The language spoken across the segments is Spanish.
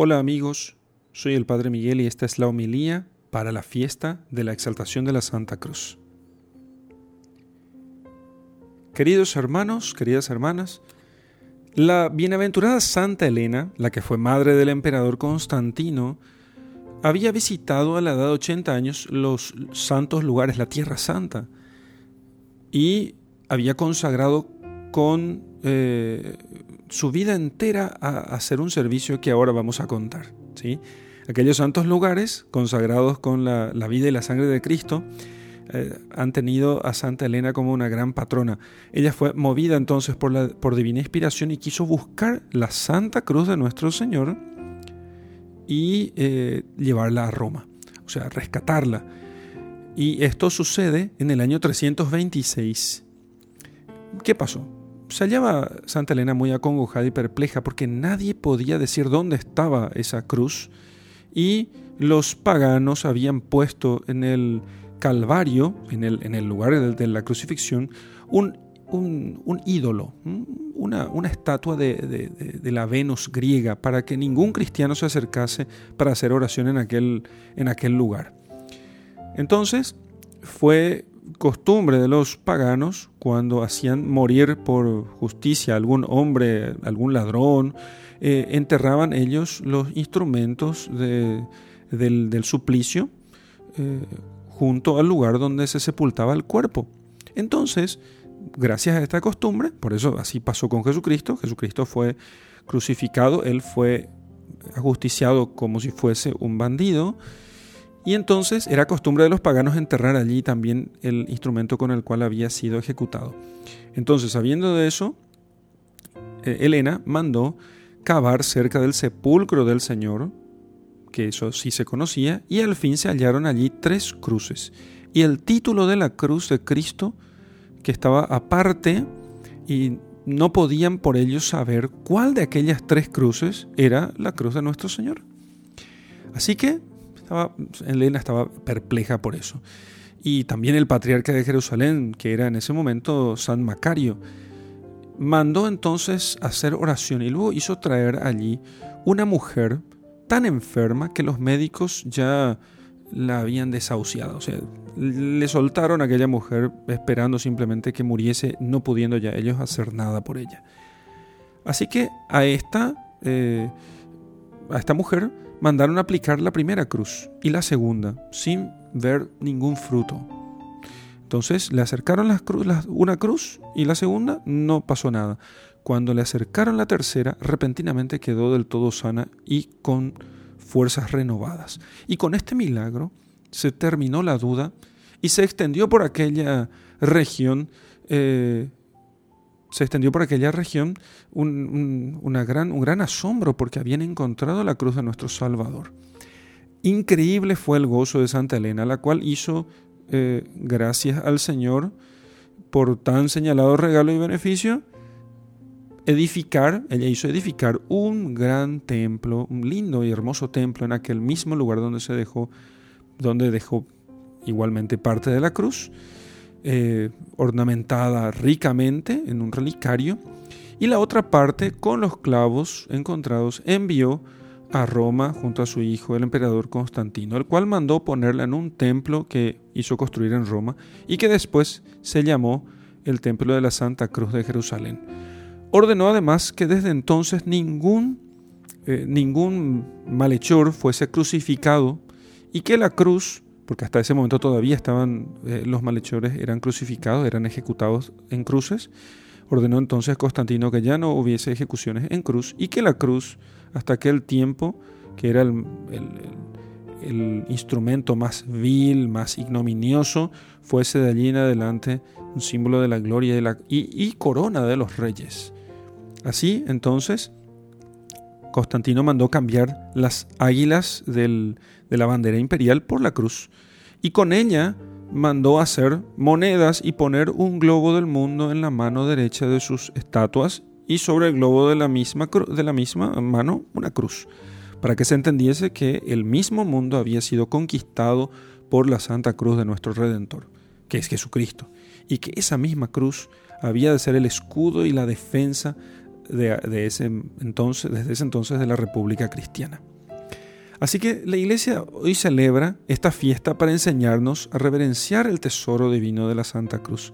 Hola amigos, soy el Padre Miguel y esta es la homilía para la fiesta de la exaltación de la Santa Cruz. Queridos hermanos, queridas hermanas, la bienaventurada Santa Elena, la que fue madre del emperador Constantino, había visitado a la edad de 80 años los santos lugares, la Tierra Santa, y había consagrado con eh, su vida entera a hacer un servicio que ahora vamos a contar. ¿sí? Aquellos santos lugares consagrados con la, vida y la sangre de Cristo eh, han tenido a Santa Elena como una gran patrona. Ella fue movida entonces por, la, por divina inspiración y quiso buscar la Santa Cruz de nuestro Señor y eh, llevarla a Roma, o sea, rescatarla. Y esto sucede en el año 326. ¿Qué pasó? Se hallaba Santa Elena muy acongojada y perpleja porque nadie podía decir dónde estaba esa cruz y los paganos habían puesto en el Calvario, en el, lugar de, la crucifixión, un, ídolo, una, estatua de, la Venus griega para que ningún cristiano se acercase para hacer oración en aquel lugar. Entonces fue costumbre de los paganos cuando hacían morir por justicia algún hombre, algún ladrón, eh, enterraban ellos los instrumentos del, suplicio eh, junto al lugar donde se sepultaba el cuerpo. Entonces, gracias a esta costumbre, por eso así pasó con Jesucristo, Jesucristo fue crucificado, él fue ajusticiado como si fuese un bandido, y entonces era costumbre de los paganos enterrar allí también el instrumento con el cual había sido ejecutado. Entonces, sabiendo de eso, eh, Elena mandó cavar cerca del sepulcro del Señor, que eso sí se conocía, y al fin se hallaron allí tres cruces. Y el título de la cruz de Cristo, que estaba aparte, y no podían por ello saber cuál de aquellas tres cruces era la cruz de nuestro Señor. Así que Elena estaba perpleja por eso. Y también el patriarca de Jerusalén, que era en ese momento San Macario, mandó entonces hacer oración y luego hizo traer allí una mujer tan enferma que los médicos ya la habían desahuciado. O sea, le soltaron a aquella mujer esperando simplemente que muriese, no pudiendo ya ellos hacer nada por ella. Así que a esta, eh, a esta mujer mandaron aplicar la primera cruz y la segunda, sin ver ningún fruto. Entonces le acercaron las una cruz y la segunda no pasó nada. Cuando le acercaron la tercera, repentinamente quedó del todo sana y con fuerzas renovadas. Y con este milagro se terminó la duda y se extendió por aquella región eh, se extendió por aquella región un, gran asombro porque habían encontrado la cruz de nuestro Salvador. Increíble fue el gozo de Santa Elena, la cual hizo, eh, gracias al Señor, por tan señalado regalo y beneficio, edificar, ella hizo edificar un gran templo, un lindo y hermoso templo en aquel mismo lugar donde se dejó, donde dejó igualmente parte de la cruz eh, ornamentada ricamente en un relicario, y la otra parte con los clavos encontrados envió a Roma junto a su hijo el emperador Constantino, el cual mandó ponerla en un templo que hizo construir en Roma y que después se llamó el Templo de la Santa Cruz de Jerusalén. Ordenó además que desde entonces ningún, eh, ningún malhechor fuese crucificado y que la cruz porque hasta ese momento todavía estaban eh, los malhechores, eran crucificados, eran ejecutados en cruces. Ordenó entonces Constantino que ya no hubiese ejecuciones en cruz y que la cruz, hasta aquel tiempo, que era el, instrumento más vil, más ignominioso, fuese de allí en adelante un símbolo de la gloria y, la, y corona de los reyes. Así, entonces, Constantino mandó cambiar las águilas de la bandera imperial por la cruz y con ella mandó hacer monedas y poner un globo del mundo en la mano derecha de sus estatuas y sobre el globo de la misma, de la misma mano una cruz, para que se entendiese que el mismo mundo había sido conquistado por la Santa Cruz de nuestro Redentor, que es Jesucristo, y que esa misma cruz había de ser el escudo y la defensa de, ese entonces, desde ese entonces de la República Cristiana. Así que la iglesia hoy celebra esta fiesta para enseñarnos a reverenciar el tesoro divino de la Santa Cruz.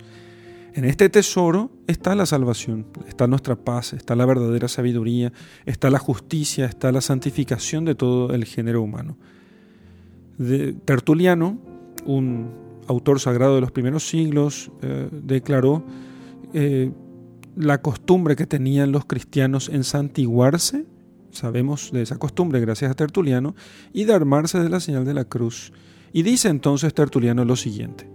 En este tesoro está la salvación, está nuestra paz, está la verdadera sabiduría, está la justicia, está la santificación de todo el género humano. Tertuliano, un autor sagrado de los primeros siglos, eh, declaró eh, la costumbre que tenían los cristianos en santiguarse, sabemos de esa costumbre gracias a Tertuliano, y de armarse de la señal de la cruz. Y dice entonces Tertuliano lo siguiente,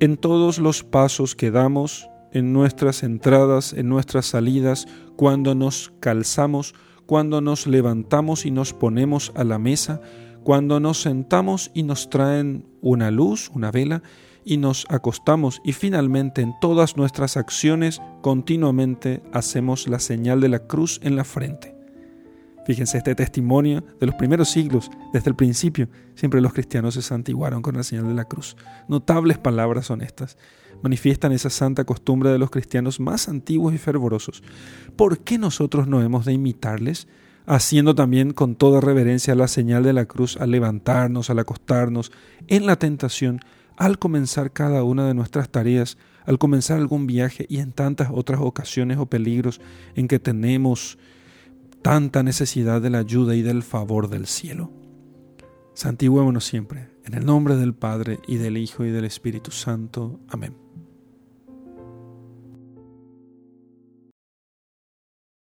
en todos los pasos que damos, en nuestras entradas, en nuestras salidas, cuando nos calzamos, cuando nos levantamos y nos ponemos a la mesa, cuando nos sentamos y nos traen una luz, una vela, y nos acostamos y finalmente en todas nuestras acciones continuamente hacemos la señal de la cruz en la frente. Fíjense este testimonio de los primeros siglos, desde el principio, siempre los cristianos se santiguaron con la señal de la cruz. Notables palabras son estas. Manifiestan esa santa costumbre de los cristianos más antiguos y fervorosos. ¿Por qué nosotros no hemos de imitarles? haciendo también con toda reverencia la señal de la cruz al levantarnos, al acostarnos, en la tentación, al comenzar cada una de nuestras tareas, al comenzar algún viaje y en tantas otras ocasiones o peligros en que tenemos tanta necesidad de la ayuda y del favor del cielo. Santiguémonos siempre, en el nombre del Padre y del Hijo y del Espíritu Santo. Amén.